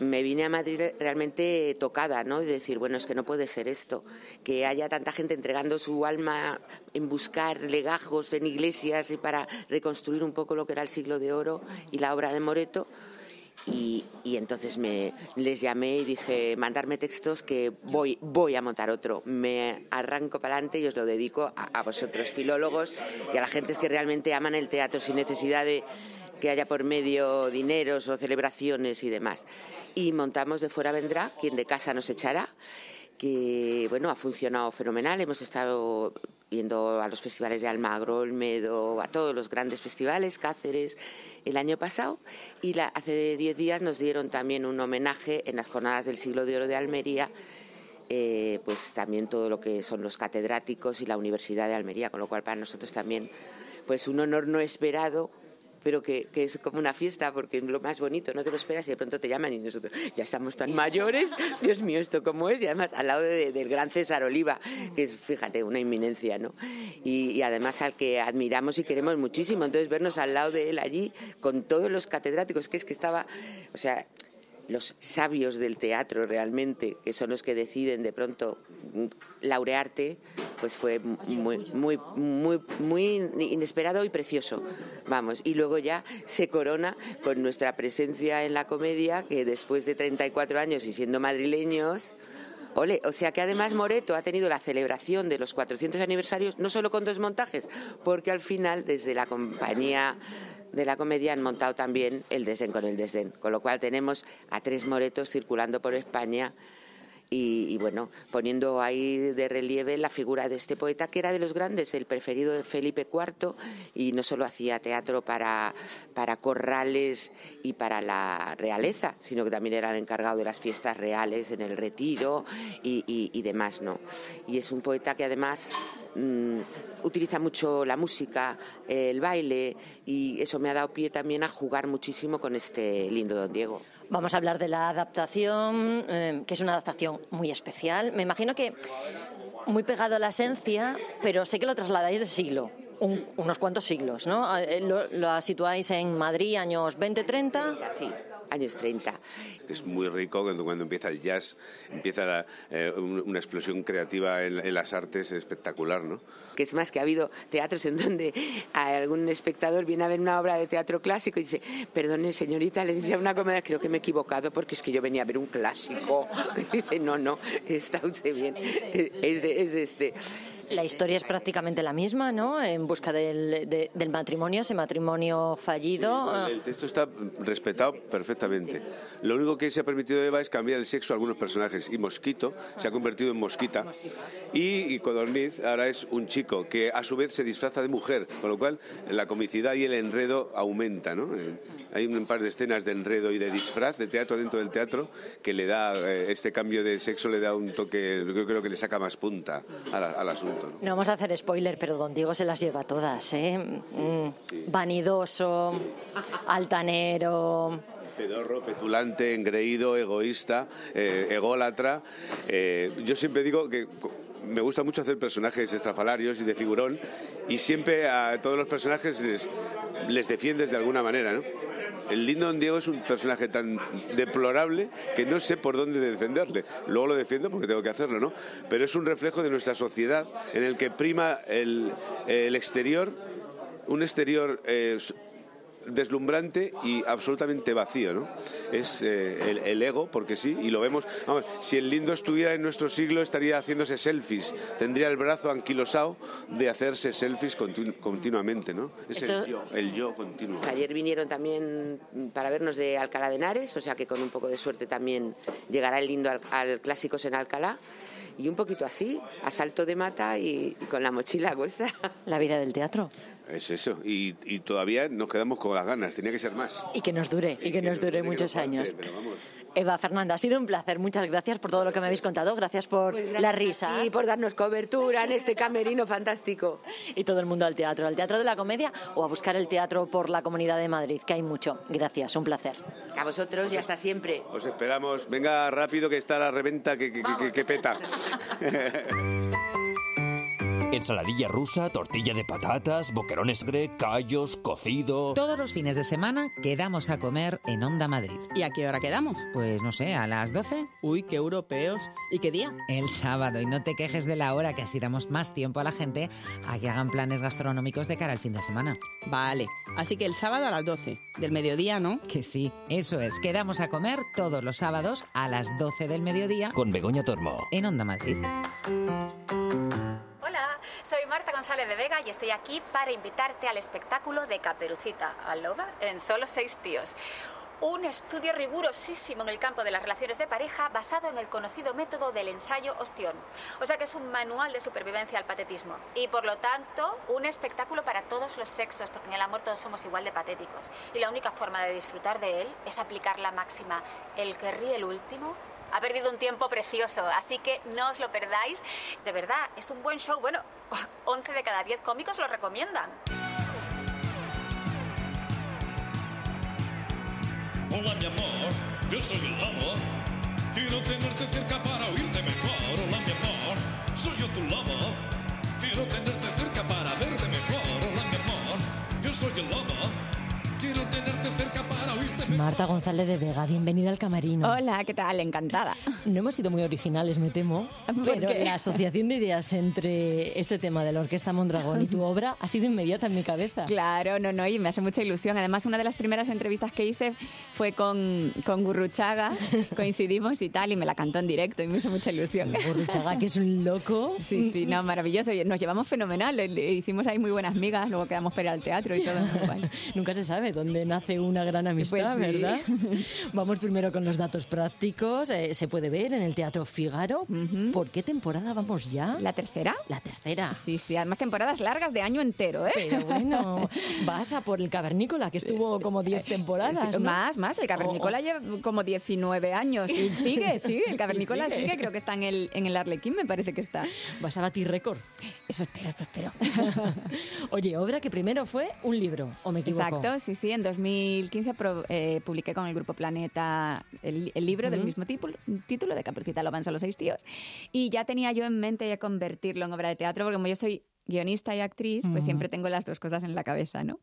me vine a Madrid realmente tocada, ¿no? De decir, bueno, es que no puede ser esto, que haya tanta gente entregando su alma en buscar legajos en iglesias y para reconstruir un poco lo que era el siglo de oro y la obra de Moreto. Y, y, entonces me les llamé y dije mandarme textos que voy voy a montar otro me arranco para adelante y os lo dedico a, vosotros filólogos y a la gente que realmente aman el teatro sin necesidad de que haya por medio dineros o celebraciones y demás. Y montamos de fuera vendrá quien de casa nos echará que bueno ha funcionado fenomenal hemos estado yendo a los festivales de Almagro, Olmedo, a todos los grandes festivales, Cáceres, el año pasado. Y la, hace diez días nos dieron también un homenaje en las jornadas del siglo de oro de Almería. Eh, pues también todo lo que son los catedráticos y la Universidad de Almería, con lo cual para nosotros también pues un honor no esperado pero que, que, es como una fiesta porque es lo más bonito, no te lo esperas y de pronto te llaman y nosotros ya estamos tan mayores, Dios mío, esto cómo es, y además al lado de, del gran César Oliva, que es, fíjate, una inminencia, ¿no? Y, y, además al que admiramos y queremos muchísimo, entonces vernos al lado de él allí con todos los catedráticos, que es que estaba, o sea, los sabios del teatro realmente, que son los que deciden de pronto laurearte, pues fue muy, muy, muy, muy inesperado y precioso. Vamos, y luego ya se corona con nuestra presencia en la comedia, que después de 34 años y siendo madrileños, Ole, o sea que además Moreto ha tenido la celebración de los 400 aniversarios no solo con dos montajes, porque al final desde la compañía de la comedia han montado también el desdén con el desdén, con lo cual tenemos a tres moretos circulando por España y, bueno, poniendo ahí de relieve la figura de este poeta que era de los grandes, el preferido de Felipe IV, y no solo hacía teatro para, para corrales y para la realeza, sino que también era el encargado de las fiestas reales en el retiro y, demás, ¿no? Y es un poeta que además mmm, utiliza mucho la música, el baile, y eso me ha dado pie también a jugar muchísimo con este lindo don Diego. Vamos a hablar de la adaptación, eh, que es una adaptación muy especial. Me imagino que muy pegado a la esencia, pero sé que lo trasladáis de siglo. Un, unos cuantos siglos, ¿no? Eh, lo, situáis en Madrid, años 20, 30. Sí, años 30. Es muy rico cuando, cuando empieza el jazz, empieza la, eh, una explosión creativa en, en, las artes espectacular, ¿no? Que es más que ha habido teatros en donde algún espectador viene a ver una obra de teatro clásico y dice, perdone señorita, le dice a una comedia, creo que me he equivocado porque es que yo venía a ver un clásico. Y dice, no, no, está usted bien, es, es este la historia es prácticamente la misma, ¿no? En busca del, de, del matrimonio, ese matrimonio fallido. Sí, el texto está respetado perfectamente. Lo único que se ha permitido Eva es cambiar el sexo a algunos personajes. Y Mosquito se ha convertido en Mosquita. Y, y ahora es un chico que a su vez se disfraza de mujer, con lo cual la comicidad y el enredo aumenta, ¿no? Eh, hay un par de escenas de enredo y de disfraz de teatro dentro del teatro que le da eh, este cambio de sexo le da un toque, yo creo que le saca más punta al, al asunto. ¿No? ¿no? vamos a hacer spoiler, pero don Diego se las lleva todas, ¿eh? Mm, sí. Vanidoso, altanero. Pedorro, petulante, engreído, egoísta, eh, ególatra. Eh, yo siempre digo que me gusta mucho hacer personajes estrafalarios y de figurón y siempre a todos los personajes les, les defiendes de alguna manera, ¿no? El lindo Don Diego es un personaje tan deplorable que no sé por dónde defenderle. Luego lo defiendo porque tengo que hacerlo, ¿no? Pero es un reflejo de nuestra sociedad en el que prima el, exterior, un exterior eh, deslumbrante y absolutamente vacío, ¿no? Es eh, el, el, ego, porque sí, y lo vemos. Vamos, si el lindo estuviera en nuestro siglo, estaría haciéndose selfies, tendría el brazo anquilosado de hacerse selfies continu continuamente, ¿no? Es Esto... el yo, el yo continuo. Ayer vinieron también para vernos de Alcalá de Henares, o sea que con un poco de suerte también llegará el lindo al, al Clásicos en Alcalá y un poquito así, a salto de mata y, y con la mochila a cuesta. La vida del teatro. Es eso, y, y, todavía nos quedamos con las ganas, tenía que ser más. Y que nos dure, y, y que, que, nos dure, muchos años. Pero vamos. Eva Fernanda, ha sido un placer. Muchas gracias por todo lo que me habéis contado. Gracias por las risas. Y por darnos cobertura en este camerino fantástico. Y todo el mundo al teatro, al teatro de la comedia o a buscar el teatro por la Comunidad de Madrid, que hay mucho. Gracias, un placer. A vosotros y hasta siempre. Os esperamos. Venga rápido que está la reventa que, que- que- que peta. Ensaladilla rusa, tortilla de patatas, boquerones gre, callos, cocido. Todos los fines de semana quedamos a comer en Onda Madrid. ¿Y a qué hora quedamos? Pues no sé, a las 12. Uy, qué europeos. ¿Y qué día? El sábado. Y no te quejes de la hora, que así damos más tiempo a la gente a que hagan planes gastronómicos de cara al fin de semana. Vale. Así que el sábado a las 12. Del mediodía, ¿no? Que sí, eso es. Quedamos a comer todos los sábados a las 12 del mediodía Con Begoña Tormo. en Onda Madrid. Hola, soy Marta González de Vega y estoy aquí para invitarte al espectáculo de Caperucita, al loba, en solo seis tíos. Un estudio rigurosísimo en el campo de las relaciones de pareja basado en el conocido método del ensayo ostión. O sea que es un manual de supervivencia al patetismo. Y por lo tanto, un espectáculo para todos los sexos, porque en el amor todos somos igual de patéticos. Y la única forma de disfrutar de él es aplicar la máxima, el que ríe el último ha perdido un tiempo precioso, así que no os lo perdáis. De verdad, es un buen show. Bueno, 11 de cada 10 cómicos lo recomiendan. Hola mi amor, yo soy el lobo. Quiero tenerte cerca para oírte mejor. Hola mi amor, soy yo tu lobo. Quiero tenerte cerca para verte mejor. Hola mi amor, yo soy el lobo. Quiero tenerte Marta González de Vega, bienvenida al camerino. Hola, ¿qué tal? Encantada. No hemos sido muy originales, me temo, ¿Por pero qué? la asociación de ideas entre este tema de la Orquesta Mondragón y tu obra ha sido inmediata en mi cabeza. Claro, no, no, y me hace mucha ilusión. Además, una de las primeras entrevistas que hice fue con, con Gurruchaga, coincidimos y tal, y me la cantó en directo y me hizo mucha ilusión. Gurruchaga, que es un loco. Sí, sí, no, maravilloso. Nos llevamos fenomenal, hicimos ahí muy buenas migas, luego quedamos para ir al teatro y todo. Nunca se sabe dónde nace una gran amistad, Pues sí. ¿verdad? Vamos primero con los datos prácticos. Eh, se puede ver en el Teatro Figaro. ¿Por qué temporada vamos ya? ¿La tercera? La tercera. Sí, sí, además temporadas largas de año entero, ¿eh? Pero bueno, vas a por el Cavernícola, que estuvo como 10 temporadas. Sí, ¿no? Más, más. El Cavernícola Oh, oh. lleva como 19 años y sigue, sigue. El Cavernícola sigue. sigue. creo que está en el, en el Arlequín, me parece que está. Vas a batir récord. Eso espero, eso espero. Oye, obra que primero fue un libro, ¿o me equivoco? Exacto, sí, sí. En 2015 pro- eh, publiqué con el Grupo Planeta el, el libro del mismo título, título de Caperucita lo van solo seis tíos. Y ya tenía yo en mente ya convertirlo en obra de teatro, porque como yo soy guionista y actriz, pues siempre tengo las dos cosas en la cabeza, ¿no?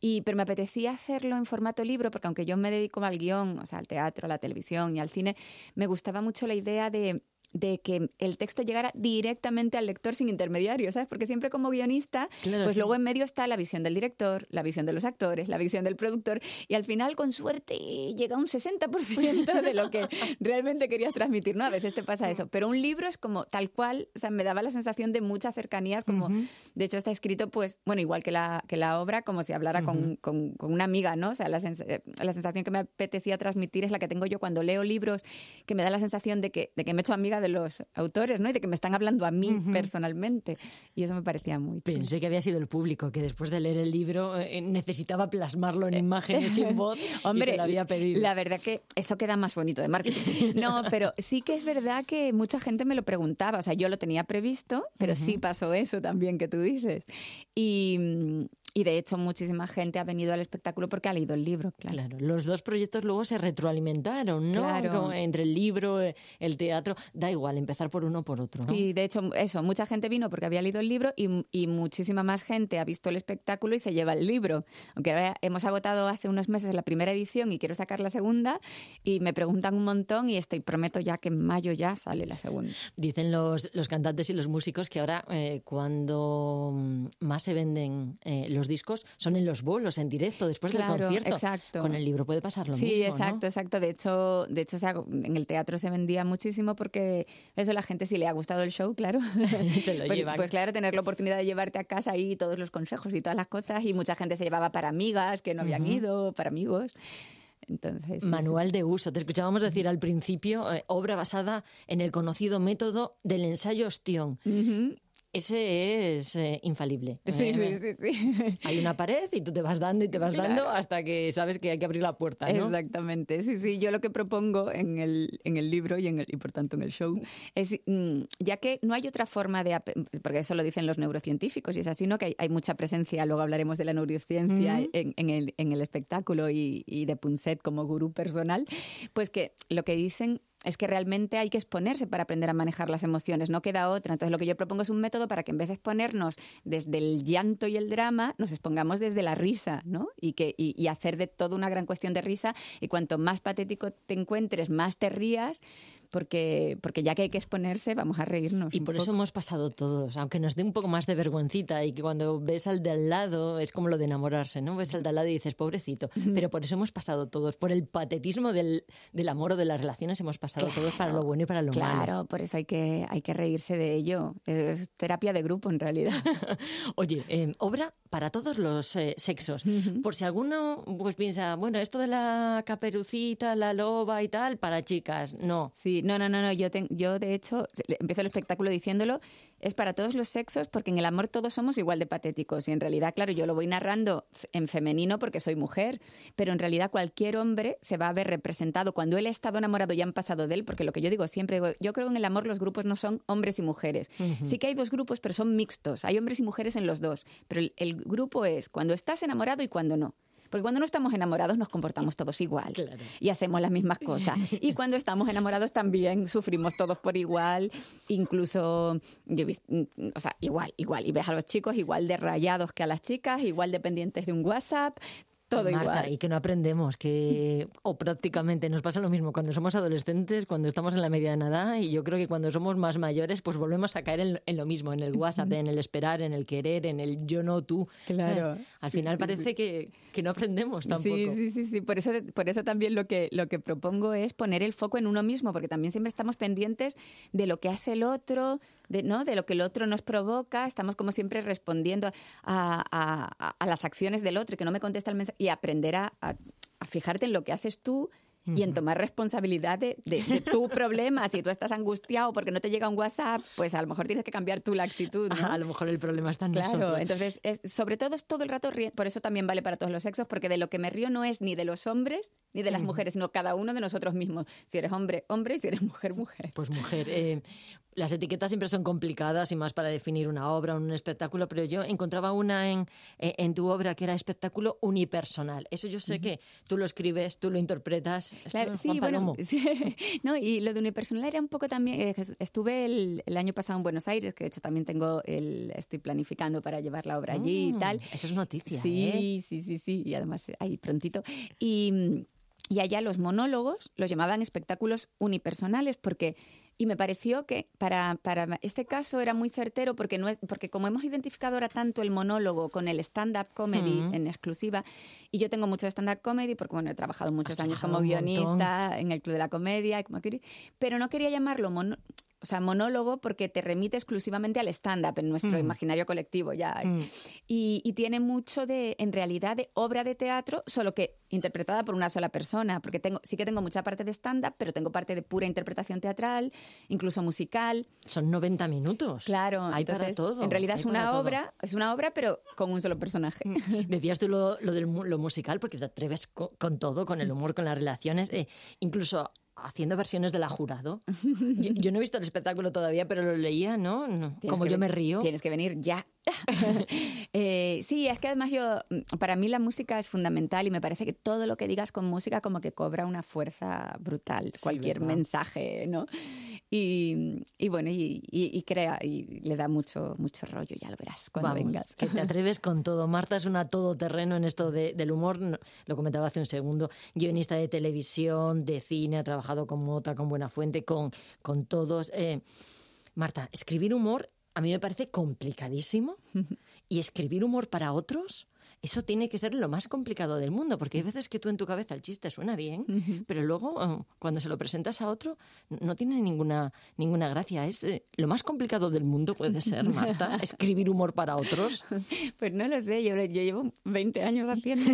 Y, pero me apetecía hacerlo en formato libro, porque aunque yo me dedico al guion, o sea, al teatro, a la televisión y al cine, me gustaba mucho la idea de de que el texto llegara directamente al lector sin intermediario, ¿sabes? Porque siempre como guionista, Claro, pues sí. luego en medio está la visión del director, la visión de los actores, la visión del productor, y al final, con suerte, llega un 60% de lo que realmente querías transmitir, ¿no? A veces te pasa eso. Pero un libro es como tal cual, o sea, me daba la sensación de mucha cercanía, es como, de hecho está escrito, pues, bueno, igual que la, que la obra, como si hablara con, con- con una amiga, ¿no? O sea, la, sens- eh, la sensación que me apetecía transmitir es la que tengo yo cuando leo libros, que me da la sensación de que, de que me he hecho amiga de los autores, ¿no? Y de que me están hablando a mí personalmente. Y eso me parecía muy chulo. Pensé que había sido el público, que después de leer el libro eh, necesitaba plasmarlo en imágenes sin voz Hombre, y te lo había pedido. la verdad que eso queda más bonito de marketing. No, pero sí que es verdad que mucha gente me lo preguntaba. O sea, yo lo tenía previsto, pero sí Ujú. pasó eso también que tú dices. Y, mm, y de hecho muchísima gente ha venido al espectáculo porque ha leído el libro, claro. Claro, los dos proyectos luego se retroalimentaron, ¿no? Claro. Como Entre el libro, eh, el teatro, da igual empezar por uno o por otro, ¿no? Sí, de hecho, eso, mucha gente vino porque había leído el libro y, y muchísima más gente ha visto el espectáculo y se lleva el libro. Aunque ahora hemos agotado hace unos meses la primera edición y quiero sacar la segunda y me preguntan un montón y estoy, prometo ya que en mayo ya sale la segunda. Dicen los, los cantantes y los músicos que ahora eh, cuando mm, más se venden eh, los discos son en los bolos, en directo, después del concierto. exacto. Con el libro puede pasar lo sí, mismo, ¿no? exacto, exacto. De hecho, de hecho o sea, en el teatro se vendía muchísimo porque eso la gente si le ha gustado el show, claro. Se lo pues, pues claro, tener la oportunidad de llevarte a casa ahí todos los consejos y todas las cosas y mucha gente se llevaba para amigas que no habían ido, para amigos. Entonces, sí, Manual de uso. Te escuchábamos decir al principio, eh, obra basada en el conocido método del ensayo ostión. sí. Ese es eh, infalible. Sí, Eh, sí, sí, sí. Hay una pared y tú te vas dando y te vas Claro. dando hasta que sabes que hay que abrir la puerta, ¿no? Exactamente, sí, sí. Yo lo que propongo en el, en el libro y, en el, y por tanto en el show es, mm, ya que no hay otra forma de, porque eso lo dicen los neurocientíficos y es así, ¿no? Que hay, hay mucha presencia, luego hablaremos de la neurociencia en el, en el espectáculo y, y de Punset como gurú personal, pues que lo que dicen es que realmente hay que exponerse para aprender a manejar las emociones, no queda otra. Entonces lo que yo propongo es un método para que en vez de exponernos desde el llanto y el drama, nos expongamos desde la risa, ¿no? Y, que, y, y hacer de todo una gran cuestión de risa y cuanto más patético te encuentres, más te rías, porque, porque ya que hay que exponerse, vamos a reírnos. Y por eso hemos pasado todos, aunque nos dé un poco más de vergüencita y que cuando ves al de al lado es como lo de enamorarse, ¿no? Ves al de al lado y dices, pobrecito. Pero por eso hemos pasado todos, por el patetismo del, del amor o de las relaciones hemos pasado todos para lo bueno y para lo Claro, malo. por eso hay que, hay que reírse de ello. Es terapia de grupo, en realidad. Oye, eh, obra para todos los eh, sexos. Por si alguno pues piensa, bueno, esto de la caperucita, la loba y tal, para chicas. No. Sí, no, no, no, no. Yo, yo de hecho, empiezo el espectáculo diciéndolo, es para todos los sexos, porque en el amor todos somos igual de patéticos. Y en realidad, claro, yo lo voy narrando en femenino porque soy mujer, pero en realidad cualquier hombre se va a ver representado cuando él ha estado enamorado y han pasado de él, porque lo que yo digo siempre, digo, yo creo que en el amor los grupos no son hombres y mujeres. Sí que hay dos grupos, pero son mixtos. Hay hombres y mujeres en los dos. Pero el, el grupo es cuando estás enamorado y cuando no. Porque cuando no estamos enamorados nos comportamos todos igual y hacemos las mismas cosas. Y cuando estamos enamorados también sufrimos todos por igual, incluso, yo mm, o sea, igual, igual. Y ves a los chicos igual de rayados que a las chicas, igual dependientes de un WhatsApp, todo Marta, igual. y que no aprendemos, que o prácticamente nos pasa lo mismo cuando somos adolescentes, cuando estamos en la media edad, y yo creo que cuando somos más mayores, pues volvemos a caer en, en lo mismo, en el WhatsApp, en el esperar, en el querer, en el yo no tú. Claro. ¿sabes? Al final parece. Que, que no aprendemos tampoco. Sí, sí, sí, sí. Por eso, por eso también lo que, lo que propongo es poner el foco en uno mismo, porque también siempre estamos pendientes de lo que hace el otro, de, ¿no? de lo que el otro nos provoca. Estamos como siempre respondiendo a, a- las acciones del otro y que no me contesta el mensaje. Y aprender a, a- a fijarte en lo que haces tú. Y en tomar responsabilidad de, de- de tu problema. Si tú estás angustiado porque no te llega un WhatsApp, pues a lo mejor tienes que cambiar tú la actitud. ¿no? A lo mejor el problema está en Claro, nosotros. entonces, es- sobre todo es todo el rato, por eso también vale para todos los sexos, porque de lo que me río no es ni de los hombres ni de las mujeres, sino cada uno de nosotros mismos. Si eres hombre, hombre, y si eres mujer, mujer. Pues mujer, eh, las etiquetas siempre son complicadas y más para definir una obra, un espectáculo, pero yo encontraba una en, eh, en tu obra que era espectáculo unipersonal. Eso yo sé que tú lo escribes, tú lo interpretas. Claro, sí, bueno, no, y lo de unipersonal era un poco también, eh, estuve el, el año pasado en Buenos Aires, que de hecho también tengo el, estoy planificando para llevar la obra allí y Mm, tal. Eso es noticia, Sí, ¿eh? sí, sí, sí, y además ahí prontito. Y, y allá los monólogos los llamaban espectáculos unipersonales porque y me pareció que para, para este caso era muy certero porque no es porque como hemos identificado ahora tanto el monólogo con el stand-up comedy en exclusiva y yo tengo mucho stand-up comedy porque bueno he trabajado muchos años como montón. guionista en el Club de la Comedia como pero no quería llamarlo mono- o sea, monólogo porque te remite exclusivamente al stand-up en nuestro Mm. imaginario colectivo ya. Mm. Y, y tiene mucho de, en realidad, de obra de teatro, solo que interpretada por una sola persona, porque tengo, sí que tengo mucha parte de stand-up, pero tengo parte de pura interpretación teatral, incluso musical. Son 90 minutos. Claro, Hay para entonces, todo, En realidad es para una todo. obra, es una obra, pero con un solo personaje. Decías tú lo, lo del lo musical porque te atreves co- con, todo, con el humor, con las relaciones, eh, incluso haciendo versiones de la jurado. Yo, yo no he visto el espectáculo todavía, pero lo leía, ¿no? Como yo me río. Tienes que venir ya. Eh, sí, es que además yo, mm, para mí la música es fundamental y me parece que todo lo que digas con música como que cobra una fuerza brutal, cualquier mensaje, ¿no? Y, y bueno, y, y- y crea, y le da mucho, mucho rollo, ya lo verás cuando Vamos, vengas. que te atreves con todo. Marta es una todoterreno en esto de- del humor, lo comentaba hace un segundo, guionista de televisión, de cine, ha trabajado con Mota, con Buenafuente, con, con todos. Eh, Marta, escribir humor a mí me parece complicadísimo y escribir humor para otros, eso tiene que ser lo más complicado del mundo, porque hay veces que tú en tu cabeza el chiste suena bien, pero luego eh, cuando se lo presentas a otro no tiene ninguna, ninguna gracia. Es eh, lo más complicado del mundo puede ser, Marta, escribir humor para otros. Pues no lo sé, yo, yo llevo 20 años haciendo.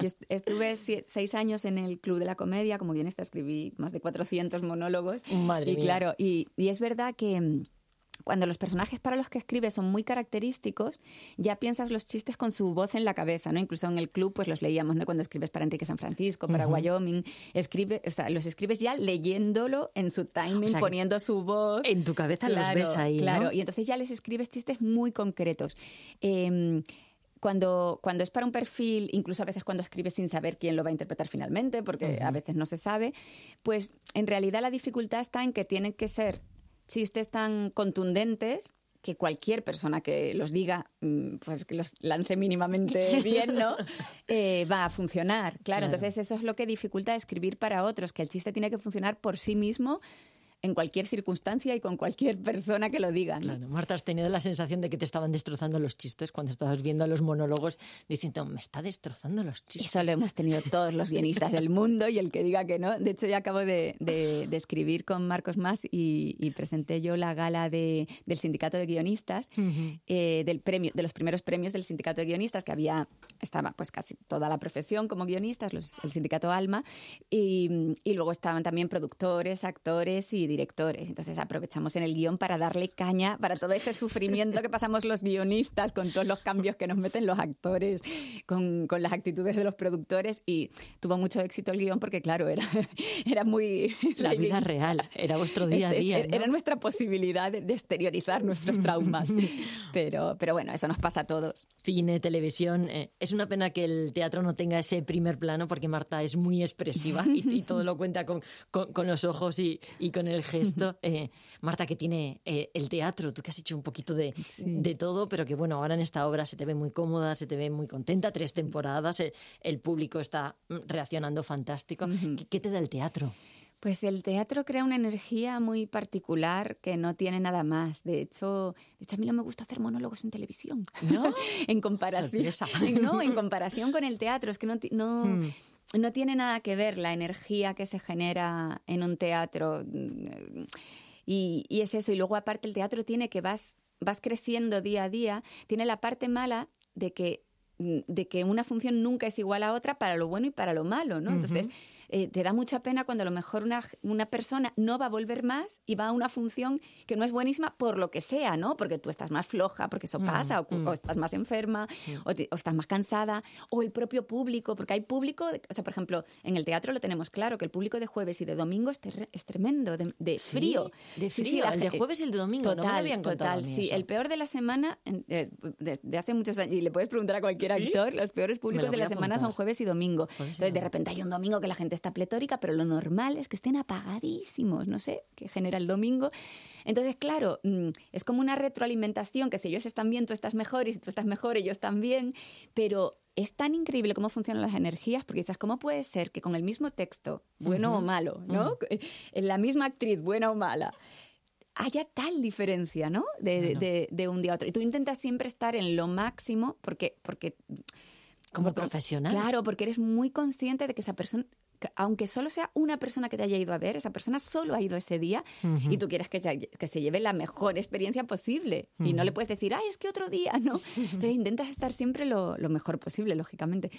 y est- estuve sie- seis años en el Club de la Comedia, como guionista escribí más de 400 monólogos. Madre y mía. claro, y, y es verdad que, mm, cuando los personajes para los que escribes son muy característicos, ya piensas los chistes con su voz en la cabeza, ¿no? Incluso en el club, pues los leíamos, ¿no? Cuando escribes para Enrique San Francisco, para. Wyoming, escribe, o sea, los escribes ya leyéndolo en su timing, O sea, que poniendo su voz. en tu cabeza los ves ahí, ¿no? Claro, y entonces ya les escribes chistes muy concretos. Em, cuando, cuando es para un perfil, incluso a veces cuando escribes sin saber quién lo va a interpretar finalmente, porque a veces no se sabe, pues en realidad la dificultad está en que tienen que ser chistes tan contundentes que cualquier persona que los diga, mm, pues que los lance mínimamente bien, ¿no? Eh, va a funcionar. Claro, Claro. entonces eso es lo que dificulta escribir para otros, que el chiste tiene que funcionar por sí mismo en cualquier circunstancia y con cualquier persona que lo diga. ¿no? Claro, Marta, ¿has tenido la sensación de que te estaban destrozando los chistes cuando estabas viendo los monólogos diciendo, me está destrozando los chistes? Eso lo hemos tenido todos los guionistas del mundo y el que diga que no. De hecho, ya acabo de, de- de escribir con Marcos Más y, y presenté yo la gala de- del sindicato de guionistas, eh, del premio, de los primeros premios del sindicato de guionistas, que había, estaba pues casi toda la profesión como guionistas, los- el sindicato Alma, y, y luego estaban también productores, actores y directores. Entonces aprovechamos en el guion para darle caña para todo ese sufrimiento que pasamos los guionistas con todos los cambios que nos meten los actores, con, con las actitudes de los productores y tuvo mucho éxito el guion porque claro, era, era muy... La vida real, era vuestro día a Este- día, Era ¿no? nuestra posibilidad de, de exteriorizar nuestros traumas. Pero, pero bueno, eso nos pasa a todos. Cine, televisión. eh, es una pena que el teatro no tenga ese primer plano porque Marta es muy expresiva y, y todo lo cuenta con, con- con los ojos y, y con el gesto. Eh, Marta, que tiene eh, el teatro, tú que has hecho un poquito de, de todo, pero que bueno, ahora en esta obra se te ve muy cómoda, se te ve muy contenta, tres temporadas, eh, el público está mm, reaccionando fantástico. ¿Qué, qué te da el teatro? Pues el teatro crea una energía muy particular que no tiene nada más. De hecho, de hecho a mí no me gusta hacer monólogos en televisión. ¿No? en comparación. No, en comparación con el teatro. Es que no, Hmm. No tiene nada que ver la energía que se genera en un teatro. Y, y es eso. Y luego, aparte, el teatro tiene que vas, vas creciendo día a día. Tiene la parte mala de que de que una función nunca es igual a otra para lo bueno y para lo malo, ¿no? Entonces. Eh, te da mucha pena cuando a lo mejor una, una persona no va a volver más y va a una función que no es buenísima por lo que sea, ¿no? Porque tú estás más floja, porque eso Mm, pasa, o, cu- mm. o estás más enferma, o, te- o estás más cansada, o el propio público, porque hay público, o sea, por ejemplo, en el teatro lo tenemos claro, que el público de jueves y de domingo es, es tremendo, de, de Sí, frío. de Sí, sí, frío, la el de jueves y el de domingo, no me Total, habían total, sí. eso. El peor de la semana, eh, de, de hace muchos años, y le puedes preguntar a cualquier ¿Sí? actor, los peores públicos lo de la semana son jueves y domingo. Entonces, de repente hay un domingo que la gente está pletórica, pero lo normal es que estén apagadísimos, no sé, qué genera el domingo. Entonces, claro, mm, es como una retroalimentación, que si ellos están bien, tú estás mejor, y si tú estás mejor, ellos también, pero es tan increíble cómo funcionan las energías, porque dices, ¿cómo puede ser que con el mismo texto, bueno o malo, ¿no? En la misma actriz, buena o mala, haya tal diferencia, ¿no? De, Claro. de- de un día a otro. Y tú intentas siempre estar en lo máximo porque... porque Como profesional. Claro, porque eres muy consciente de que esa persona, que aunque solo sea una persona que te haya ido a ver, esa persona solo ha ido ese día y tú quieres que se, que se lleve la mejor experiencia posible. Y no le puedes decir, ay, es que otro día, ¿no? Entonces intentas estar siempre lo, lo mejor posible, lógicamente.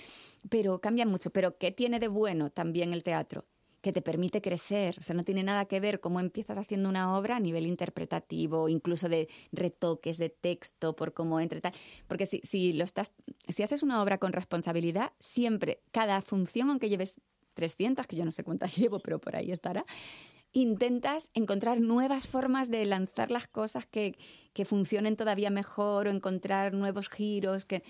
Pero cambia mucho. Pero ¿qué tiene de bueno también el teatro? que te permite crecer. O sea, no tiene nada que ver cómo empiezas haciendo una obra a nivel interpretativo, incluso de retoques de texto, por cómo entra y tal. Porque si, si, lo estás, si haces una obra con responsabilidad, siempre, cada función, aunque lleves 300, que yo no sé cuántas llevo, pero por ahí estará, intentas encontrar nuevas formas de lanzar las cosas que, que funcionen todavía mejor o encontrar nuevos giros que...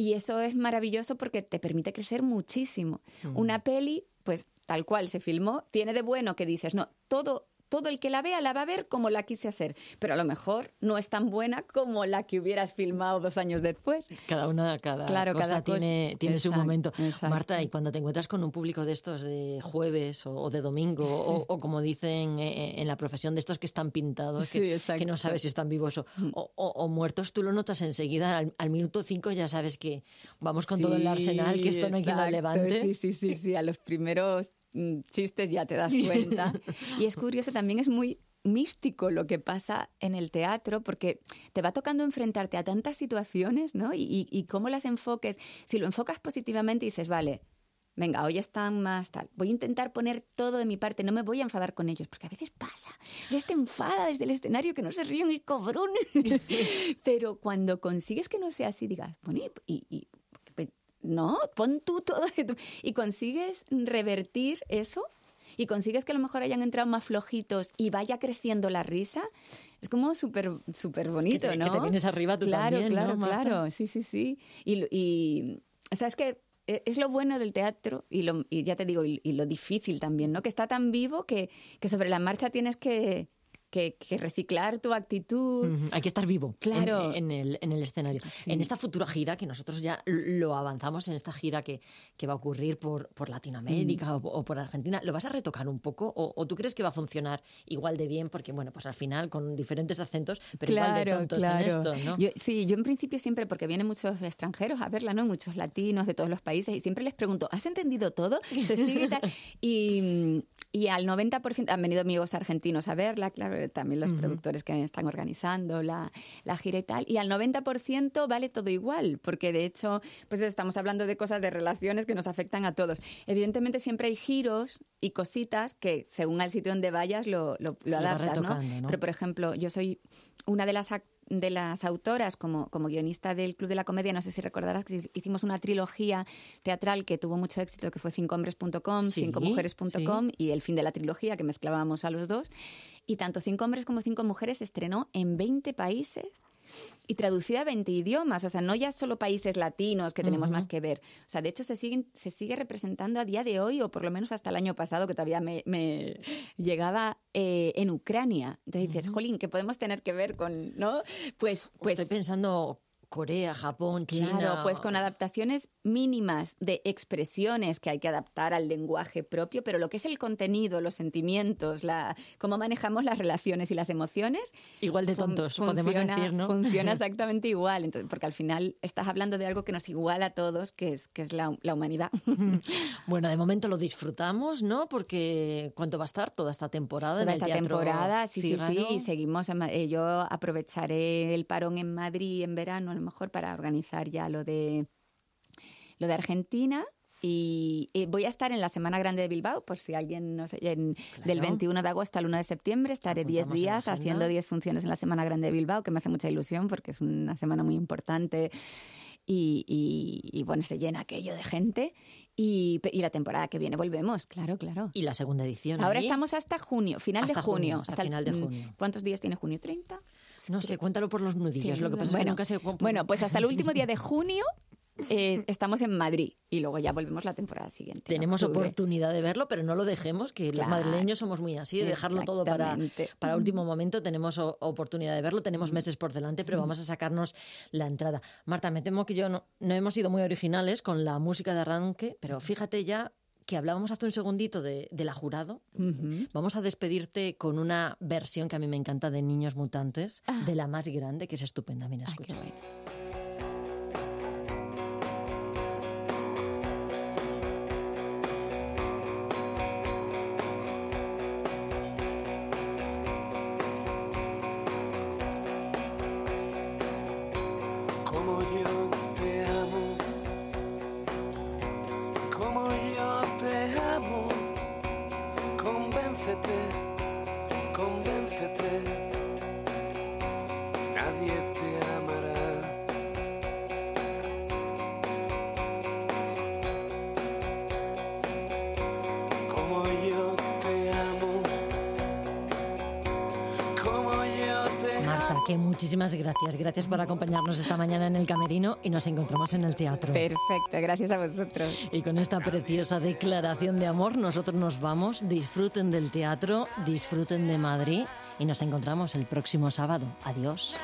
Y eso es maravilloso porque te permite crecer muchísimo. Mm. Una peli, pues tal cual se filmó, tiene de bueno que dices, no, todo, todo el que la vea la va a ver como la quise hacer, pero a lo mejor no es tan buena como la que hubieras filmado dos años después. Cada una, cada Claro, cosa cada cosa. tiene, tiene su momento. exacto. Marta, y cuando te encuentras con un público de estos de jueves o, o de domingo, o, o como dicen eh, en la profesión, de estos que están pintados, que, Sí, que no sabes si están vivos o, o- muertos, tú lo notas enseguida. Al, al minuto cinco ya sabes que vamos con todo el arsenal, que esto no hay quien lo levante. Sí, sí, sí, sí. A los primeros mm, chistes ya te das cuenta. y es curioso, también es muy místico lo que pasa en el teatro porque te va tocando enfrentarte a tantas situaciones, ¿no? Y, y- y cómo las enfoques. Si lo enfocas positivamente dices, vale, venga, hoy están más tal. Voy a intentar poner todo de mi parte, no me voy a enfadar con ellos, porque a veces pasa. Les te enfada desde el escenario que no se ríen y cobrón. Pero cuando consigues que no sea así, digas, bueno, y, y- y- no, pon tú todo y consigues revertir eso y consigues que a lo mejor hayan entrado más flojitos y vaya creciendo la risa, es como súper súper bonito, te- que ¿no? te vienes arriba tú claro, también, ¿no, Claro, Marta? claro, sí, sí, sí. Y, y o sea, es que e- es lo bueno del teatro y, lo, y ya te digo, y, y lo difícil también, ¿no? Que está tan vivo que, que sobre la marcha tienes que, que, que reciclar tu actitud. Hay que estar vivo en- Claro. en, el, en el escenario. En esta futura gira, que nosotros ya lo avanzamos en esta gira que, que va a ocurrir por, por Latinoamérica Mm. o, o por Argentina, ¿lo vas a retocar un poco? O, o tú crees que va a funcionar igual de bien? Porque, bueno, pues al final con diferentes acentos, pero igual de tontos en esto, ¿no? Yo- sí, yo en principio siempre, porque vienen muchos extranjeros a verla, ¿no? Muchos latinos de todos los países, y siempre les pregunto, ¿has entendido todo? ¿Se sigue y tal? Y, y al 90% han venido amigos argentinos a verla, claro, también los Ujú. productores que están organizando la, la gira y tal, y al 90% vale todo igual, porque de hecho, pues estamos hablando de cosas, de relaciones que nos afectan a todos. Evidentemente siempre hay giros y cositas que según al sitio donde vayas lo, lo, lo adaptas, ¿no? ¿no? Pero por ejemplo, yo soy una de las de las autoras como, como guionista del Club de la Comedia, no sé si recordarás que hicimos una trilogía teatral que tuvo mucho éxito, que fue cincohombres.com, Sí, cincomujeres.com y el fin de la trilogía, que mezclábamos a los dos. Y tanto Cinco Hombres como Cinco Mujeres se estrenó en 20 países y traducida a 20 idiomas. O sea, no ya solo países latinos que tenemos más que ver. O sea, de hecho se, siguen, se sigue representando a día de hoy, o por lo menos hasta el año pasado, que todavía me, me llegaba eh, en Ucrania. Entonces dices, jolín, ¿qué podemos tener que ver con...? ¿no? Pues, pues Estoy pensando Corea, Japón, China... Claro, pues con adaptaciones mínimas de expresiones que hay que adaptar al lenguaje propio, pero lo que es el contenido, los sentimientos, la, cómo manejamos las relaciones y las emociones. Igual de fun- tontos, podemos funciona- decir, ¿no? Funciona exactamente igual, entonces, porque al final estás hablando de algo que nos iguala a todos, que es, que es la, la humanidad. Bueno, de momento lo disfrutamos, ¿no? Porque ¿cuánto va a estar toda esta temporada en Toda el esta Teatro temporada, sí, sí, Fígaro? sí, y seguimos. en eh, yo aprovecharé el parón en Madrid en verano, lo mejor, para organizar ya lo de lo de Argentina. Y, voy a estar en la Semana Grande de Bilbao, por si alguien no sé, en- del 21 de agosto al 1 de septiembre estaré 10 Apuntamos en la días haciendo 10 funciones en la Semana Grande de Bilbao, que me hace mucha ilusión porque es una semana muy importante y, y- y, bueno, se llena aquello de gente. Y, y la temporada que viene volvemos, claro, claro. Y la segunda edición. Ahora ahí. estamos hasta junio, final Hasta de junio. junio, hasta el- final de mm, junio. ¿Cuántos días tiene junio? ¿30? No sé, cuéntalo por los nudillos. Sí, lo que pasa es que bueno, nunca sé... Bueno, pues hasta el último día de junio eh, estamos en Madrid y luego ya volvemos la temporada siguiente. en Tenemos oportunidad de verlo, pero no lo dejemos, que Claro. los madrileños somos muy así, de dejarlo todo para, para último momento. Tenemos oportunidad de verlo, tenemos meses por delante, pero vamos a sacarnos la entrada. Marta, me temo que yo no, no hemos sido muy originales con la música de arranque, pero fíjate ya que hablábamos hace un segundito de, de la jurado. Vamos a despedirte con una versión que a mí me encanta de Niños Mutantes, de la más grande, que es estupenda. Mira, escucha. Como muchísimas gracias. Gracias por acompañarnos esta mañana en el camerino y nos encontramos en el teatro. Perfecto, gracias a vosotros. Y con esta preciosa declaración de amor, nosotros nos vamos. Disfruten del teatro, disfruten de Madrid y nos encontramos el próximo sábado. Adiós.